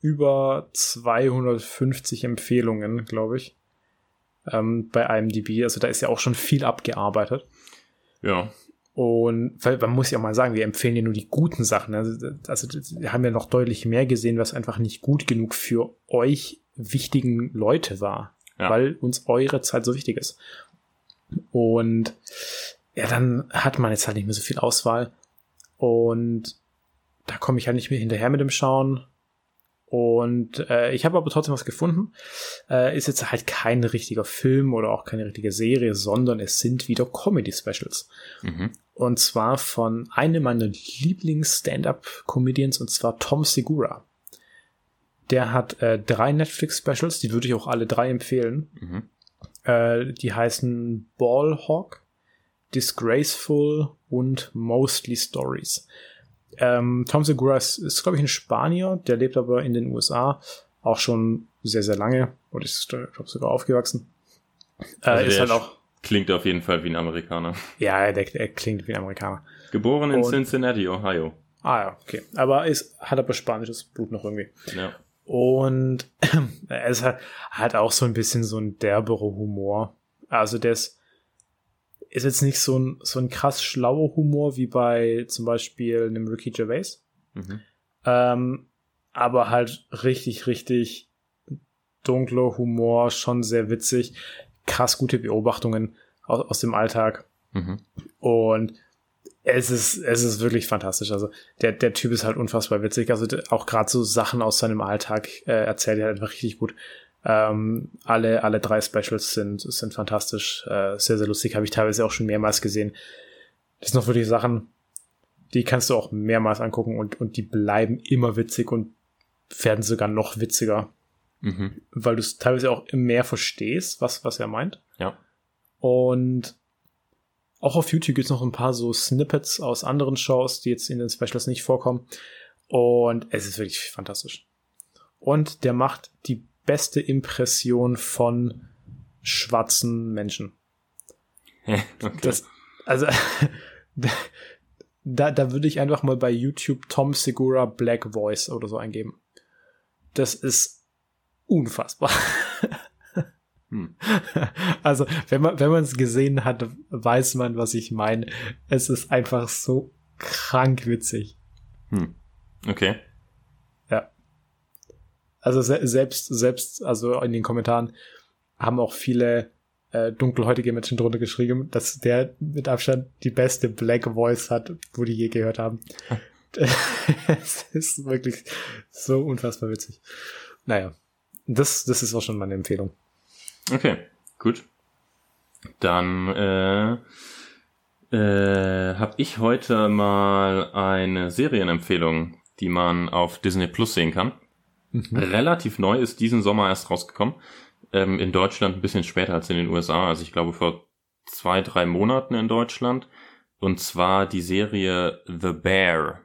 über 250 Empfehlungen, glaube ich, ähm, bei IMDb. Also da ist ja auch schon viel abgearbeitet. Ja. Und weil man muss ja auch mal sagen, wir empfehlen ja nur die guten Sachen. Also, also wir haben ja noch deutlich mehr gesehen, was einfach nicht gut genug für euch wichtigen Leute war, Ja. weil uns eure Zeit so wichtig ist. Und ja, dann hat man jetzt halt nicht mehr so viel Auswahl. Und da komme ich halt nicht mehr hinterher mit dem Schauen. Und äh, ich habe aber trotzdem was gefunden. Äh, ist jetzt halt kein richtiger Film oder auch keine richtige Serie, sondern es sind wieder Comedy-Specials. Mhm. Und zwar von einem meiner Lieblings-Stand-Up-Comedians, und zwar Tom Segura. Der hat äh, drei Netflix-Specials, die würde ich auch alle drei empfehlen. Mhm. Äh, die heißen Ballhawk, Disgraceful und Mostly Stories. Ähm, Tom Segura ist, ist glaube ich, ein Spanier, der lebt aber in den USA auch schon sehr, sehr lange und ist, glaube sogar aufgewachsen. Äh, Also ist halt auch, Klingt auf jeden Fall wie ein Amerikaner. ja, der, der klingt wie ein Amerikaner. Geboren in Und- Cincinnati, Ohio. Ah ja, okay. Aber ist, hat aber spanisches Blut noch irgendwie. Ja. Und [clears throat] es hat, hat auch so ein bisschen so ein derberer Humor. Also der ist, ist jetzt nicht so ein, so ein krass schlauer Humor wie bei zum Beispiel einem Ricky Gervais. Mhm. Ähm, aber halt richtig, richtig dunkler Humor, schon sehr witzig. Krass gute Beobachtungen aus, aus dem Alltag. Mhm. Und es ist, es ist wirklich fantastisch. Also der, der Typ ist halt unfassbar witzig. Also auch gerade so Sachen aus seinem Alltag äh, erzählt er halt einfach richtig gut. Ähm, alle, alle drei Specials sind, sind fantastisch. Äh, sehr, sehr lustig. Habe ich teilweise auch schon mehrmals gesehen. Das sind noch wirklich Sachen, die kannst du auch mehrmals angucken und, und die bleiben immer witzig und werden sogar noch witziger, Mhm. weil du es teilweise auch mehr verstehst, was, was er meint. Ja. Und auch auf YouTube gibt's noch ein paar so Snippets aus anderen Shows, die jetzt in den Specials nicht vorkommen. Und es ist wirklich fantastisch. Und der macht die beste Impression von schwarzen Menschen. okay. Das, also, [laughs] da, da würde ich einfach mal bei YouTube Tom Segura Black Voice oder so eingeben. Das ist unfassbar. [laughs] Hm. Also, wenn man, wenn man es gesehen hat, weiß man, was ich meine. Es ist einfach so krank witzig. Hm. Okay. Also se selbst, selbst, also in den Kommentaren haben auch viele äh, dunkelhäutige Menschen drunter geschrieben, dass der mit Abstand die beste Black Voice hat, wo die je gehört haben. [laughs] [laughs] es ist wirklich so unfassbar witzig. Naja, das, das ist auch schon meine Empfehlung. Okay, gut. Dann äh, äh, habe ich heute mal eine Serienempfehlung, die man auf Disney Plus sehen kann. Relativ neu ist diesen Sommer erst rausgekommen. Ähm, in Deutschland ein bisschen später als in den USA. Also ich glaube vor zwei, drei Monaten in Deutschland. Und zwar die Serie The Bear.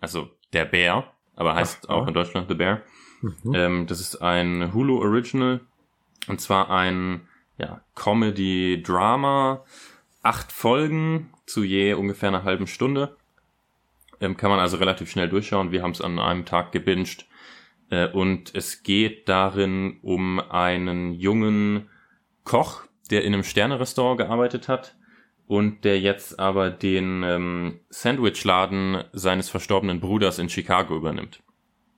Also der Bär, aber heißt Ach, auch ja. in Deutschland The Bear. Mhm. Ähm, das ist ein Hulu Original. Und zwar ein ja, Comedy-Drama. Acht Folgen zu je ungefähr einer halben Stunde. Ähm, kann man also relativ schnell durchschauen. Wir haben es an einem Tag gebinged. Äh, und es geht darin um einen jungen Koch, der in einem Sternerestaurant gearbeitet hat und der jetzt aber den ähm, Sandwichladen seines verstorbenen Bruders in Chicago übernimmt.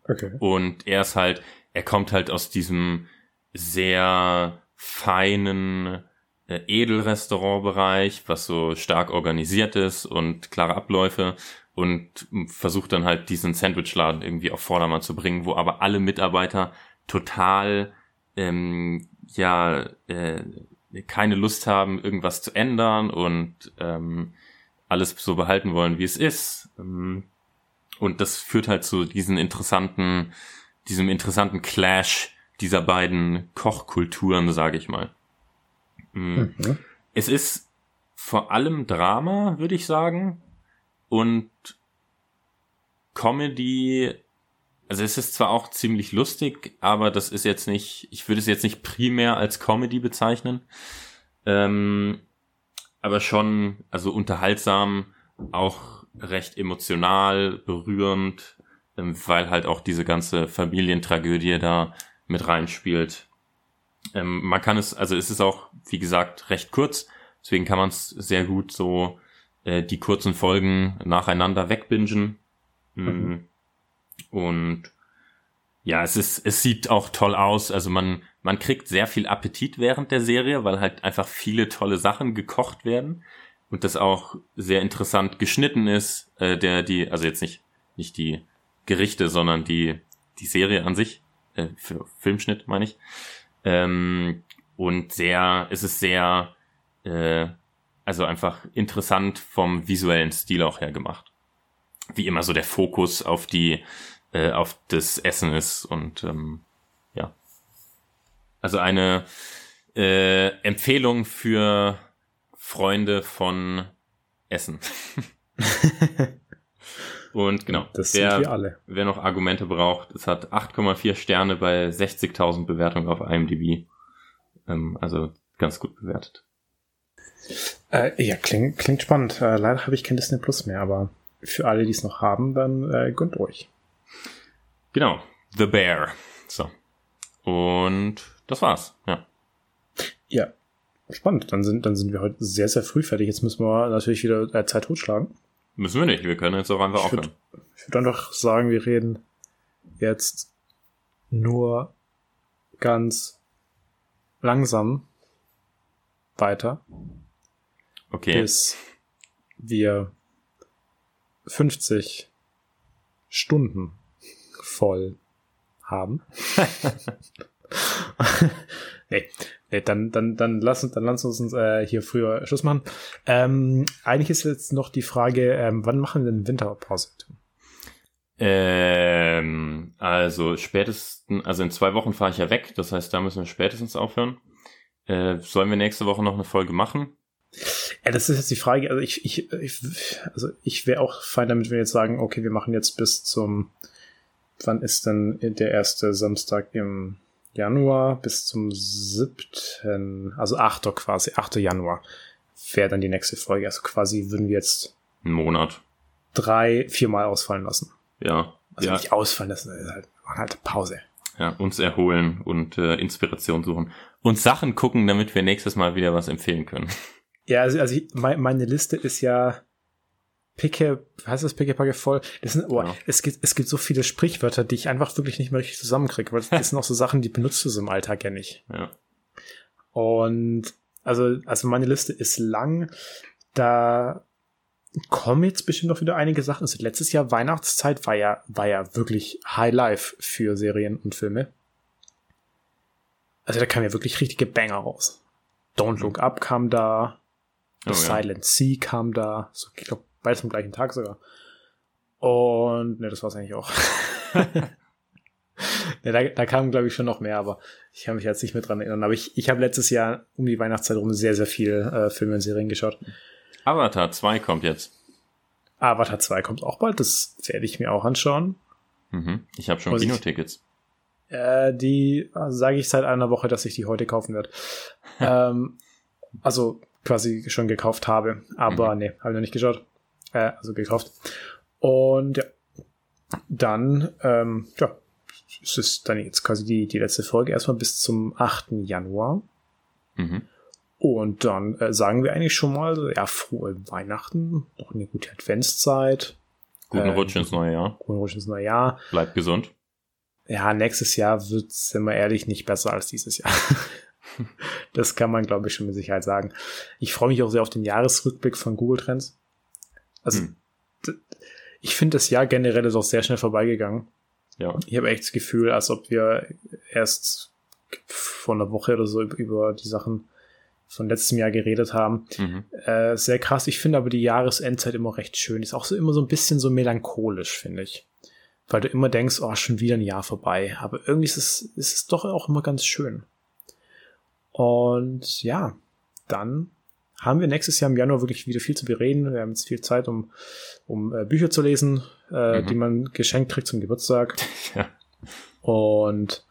Okay. Und er ist halt, er kommt halt aus diesem sehr feinen äh, Edelrestaurantbereich, was so stark organisiert ist und klare Abläufe und versucht dann halt diesen Sandwichladen irgendwie auf Vordermann zu bringen, wo aber alle Mitarbeiter total ähm, ja äh, keine Lust haben, irgendwas zu ändern und ähm, alles so behalten wollen, wie es ist. Ähm, und das führt halt zu diesen interessanten, diesem interessanten Clash dieser beiden Kochkulturen, sage ich mal. Mm. Mhm. es ist vor allem Drama, würde ich sagen. Und Comedy, also es ist zwar auch ziemlich lustig, aber das ist jetzt nicht, ich würde es jetzt nicht primär als Comedy bezeichnen. Ähm, aber schon, also unterhaltsam, auch recht emotional, berührend, ähm, weil halt auch diese ganze Familientragödie da mit reinspielt. Ähm, man kann es, also es ist auch, wie gesagt, recht kurz, deswegen kann man es sehr gut so äh, die kurzen Folgen nacheinander wegbingen. Mhm. Und ja, es ist, es sieht auch toll aus. Also man, man kriegt sehr viel Appetit während der Serie, weil halt einfach viele tolle Sachen gekocht werden und das auch sehr interessant geschnitten ist. Äh, der, die, also jetzt nicht, nicht die Gerichte, sondern die, die Serie an sich, äh, für Filmschnitt meine ich. Ähm, und sehr, es ist sehr, äh, also einfach interessant vom visuellen Stil auch her gemacht. Wie immer so der Fokus auf die, äh, auf das Essen ist und ähm, ja. Also eine äh, Empfehlung für Freunde von Essen. [laughs] Und genau, das wer, sind wir alle. wer noch Argumente braucht, es hat 8,4 Sterne bei 60.000 Bewertungen auf IMDb. Ähm, also ganz gut bewertet. Äh, ja, klingt, klingt spannend. Äh, leider habe ich kein Disney Plus mehr, aber für alle, die es noch haben, dann äh, gönnt euch. Genau, The Bear. So. Und das war's, ja. Ja, spannend. Dann sind, dann sind wir heute sehr, sehr früh fertig. Jetzt müssen wir natürlich wieder äh, Zeit totschlagen. Müssen wir nicht, wir können jetzt auch einfach aufhören. ich würde einfach sagen, wir reden jetzt nur ganz langsam weiter. Okay. Bis wir 50 Stunden voll haben. [laughs] nee, nee, dann, dann, dann lass uns, dann lass uns äh, hier früher Schluss machen. Ähm, eigentlich ist jetzt noch die Frage, ähm, wann machen wir denn Winterpause? Ähm, also spätestens, also in zwei Wochen fahre ich ja weg, das heißt, da müssen wir spätestens aufhören. Äh, sollen wir nächste Woche noch eine Folge machen? Ja, das ist jetzt die Frage. Also ich, ich, ich also ich wäre auch fein damit, wenn wir jetzt sagen, okay, wir machen jetzt bis zum, wann ist denn der erste Samstag im Januar bis zum 7., also 8. quasi, 8. Januar wäre dann die nächste Folge. Also quasi würden wir jetzt einen Monat drei, viermal ausfallen lassen. Ja. Also ja. nicht ausfallen lassen, halt, halt Pause. Ja, uns erholen und äh, Inspiration suchen. Und Sachen gucken, damit wir nächstes Mal wieder was empfehlen können. Ja, also, also ich, meine Liste ist ja Picke, heißt das Picke Packe voll? Das sind, oh, ja. es gibt, es gibt so viele Sprichwörter, die ich einfach wirklich nicht mehr richtig zusammenkriege, weil [laughs] das sind auch so Sachen, die benutzt du so im Alltag ja nicht. Ja. Und also, also meine Liste ist lang. Da kommen jetzt bestimmt noch wieder einige Sachen. Also letztes Jahr Weihnachtszeit war ja, war ja wirklich High Life für Serien und Filme. Also da kam ja wirklich richtige Banger raus. Don't Look Up kam da. Oh, Silent ja. Sea kam da. So, ich glaube, beides am gleichen Tag sogar. Und ne, das war's eigentlich auch. [laughs] [laughs] ne, da, da kam, glaube ich, schon noch mehr, aber ich kann mich jetzt nicht mehr dran erinnern. Aber ich, ich habe letztes Jahr um die Weihnachtszeit rum sehr, sehr viel äh, Filme und Serien geschaut. Avatar 2 kommt jetzt. Avatar 2 kommt auch bald, das werde ich mir auch anschauen. Mhm. Ich habe schon Kinotickets. Äh, die also sage ich seit einer Woche, dass ich die heute kaufen werde. [laughs] ähm, also quasi schon gekauft habe, aber mhm. nee, habe ich noch nicht geschaut. Äh, also gekauft. Und ja, dann, ähm, ja, es ist dann jetzt quasi die, die letzte Folge erstmal bis zum 8. Januar. Mhm. Und dann äh, sagen wir eigentlich schon mal, ja, frohe Weihnachten, noch eine gute Adventszeit. Guten äh, Rutsch ins neue Jahr. Guten Rutsch ins neue Jahr. Bleibt gesund. Ja, nächstes Jahr wird, sind wir ehrlich, nicht besser als dieses Jahr. [laughs] das kann man, glaube ich, schon mit Sicherheit sagen. Ich freue mich auch sehr auf den Jahresrückblick von Google Trends. Also, hm. ich finde das Jahr generell ist auch sehr schnell vorbeigegangen. Ja. Ich habe echt das Gefühl, als ob wir erst vor einer Woche oder so über die Sachen von letztem Jahr geredet haben. Mhm. Äh, sehr krass. Ich finde aber die Jahresendzeit immer recht schön. Ist auch so immer so ein bisschen so melancholisch, finde ich. Weil du immer denkst, oh, schon wieder ein Jahr vorbei. Aber irgendwie ist es, ist es doch auch immer ganz schön. Und ja, dann haben wir nächstes Jahr im Januar wirklich wieder viel zu bereden. Wir haben jetzt viel Zeit, um, um äh, Bücher zu lesen, äh, mhm. die man geschenkt kriegt zum Geburtstag. [laughs] ja. Und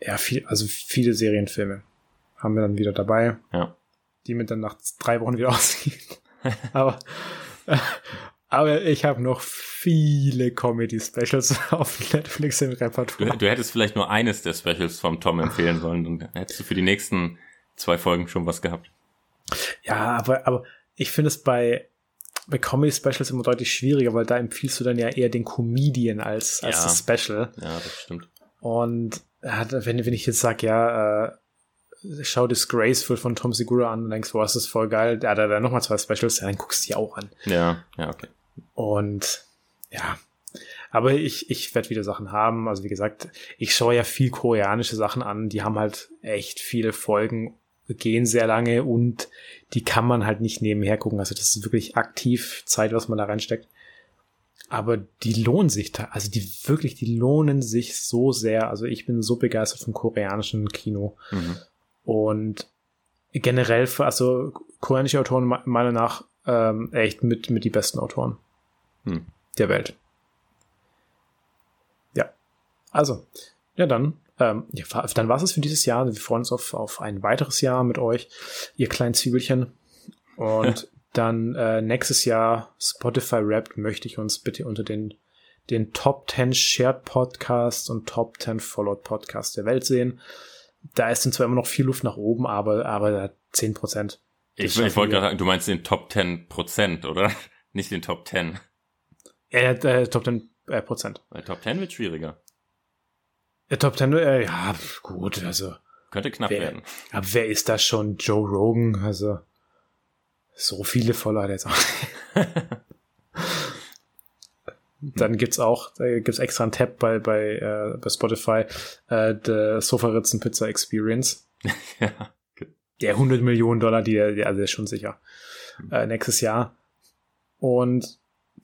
ja, viel, also viele Serienfilme haben wir dann wieder dabei. Ja. Die mit dann nach drei Wochen wieder [laughs] ausgehen. aber, äh, aber ich habe noch viele Comedy-Specials [laughs] auf Netflix im Repertoire. Du, du, hättest vielleicht nur eines der Specials vom Tom empfehlen sollen, dann hättest du für die nächsten zwei Folgen schon was gehabt. Ja, aber, aber ich finde es bei, bei Comedy-Specials immer deutlich schwieriger, weil da empfiehlst du dann ja eher den Comedian als, als ja. das Special. Ja, das stimmt. Und wenn, wenn ich jetzt sage, ja, äh, schau Disgraceful von Tom Segura an und denkst, boah, ist das voll geil, der hat da nochmal zwei Specials, ja, dann guckst du die auch an. Ja, ja, okay. Und ja, aber ich, ich werde wieder Sachen haben. Also wie gesagt, ich schaue ja viel koreanische Sachen an, die haben halt echt viele Folgen gehen sehr lange und die kann man halt nicht nebenher gucken. Also das ist wirklich aktiv Zeit, was man da reinsteckt. Aber die lohnen sich da, also die wirklich, die lohnen sich so sehr. Also ich bin so begeistert vom koreanischen Kino. Mhm. Und generell für, also koreanische Autoren meiner nach ähm, echt mit, mit die besten Autoren mhm. der Welt. Ja. Also, ja dann ähm, ja, dann war es für dieses Jahr. Wir freuen uns auf, auf ein weiteres Jahr mit euch, ihr kleinen Zwiebelchen. Und [laughs] dann äh, nächstes Jahr Spotify Rap möchte ich uns bitte unter den, den Top 10 Shared Podcasts und Top 10 Followed Podcasts der Welt sehen. Da ist dann zwar immer noch viel Luft nach oben, aber, aber 10 Prozent. Ich, ich wollte gerade sagen, du meinst den Top 10 Prozent, oder? [laughs] Nicht den Top 10. Ja, äh, Top 10 äh, Prozent. Weil Top 10 wird schwieriger. Der Top Ten, äh, ja, gut, also. Könnte knapp wer, werden. Aber wer ist das schon? Joe Rogan, also. So viele Follower jetzt auch. [laughs] [laughs] Dann gibt's auch, da gibt's extra einen Tab bei, bei, äh, bei Spotify, äh, der Sofaritzen Pizza Experience. [laughs] ja. Der 100 Millionen Dollar, die, der, also der ist schon sicher. Äh, nächstes Jahr. Und,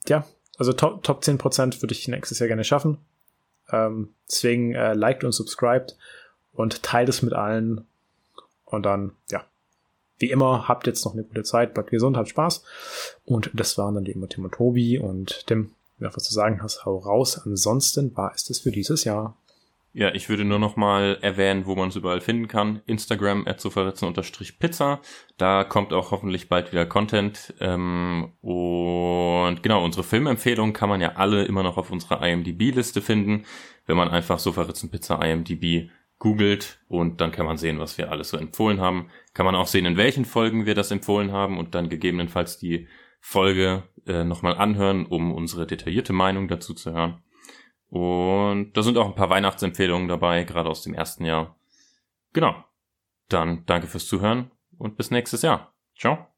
ja, also Top, Top 10 Prozent würde ich nächstes Jahr gerne schaffen. Ähm, deswegen äh, liked und subscribed und teilt es mit allen. Und dann, ja, wie immer, habt jetzt noch eine gute Zeit, bleibt gesund, habt Spaß. Und das waren dann wie immer Tim und Tobi. Und Tim, du was zu sagen hast, hau raus. Ansonsten war es das für dieses Jahr. Ja, ich würde nur noch mal erwähnen, wo man es überall finden kann. Instagram pizza Da kommt auch hoffentlich bald wieder Content. Ähm, und genau, unsere Filmempfehlungen kann man ja alle immer noch auf unserer IMDb-Liste finden, wenn man einfach Sofaritzenpizza IMDb googelt und dann kann man sehen, was wir alles so empfohlen haben. Kann man auch sehen, in welchen Folgen wir das empfohlen haben und dann gegebenenfalls die Folge äh, nochmal anhören, um unsere detaillierte Meinung dazu zu hören. Und da sind auch ein paar Weihnachtsempfehlungen dabei, gerade aus dem ersten Jahr. Genau. Dann danke fürs Zuhören und bis nächstes Jahr. Ciao.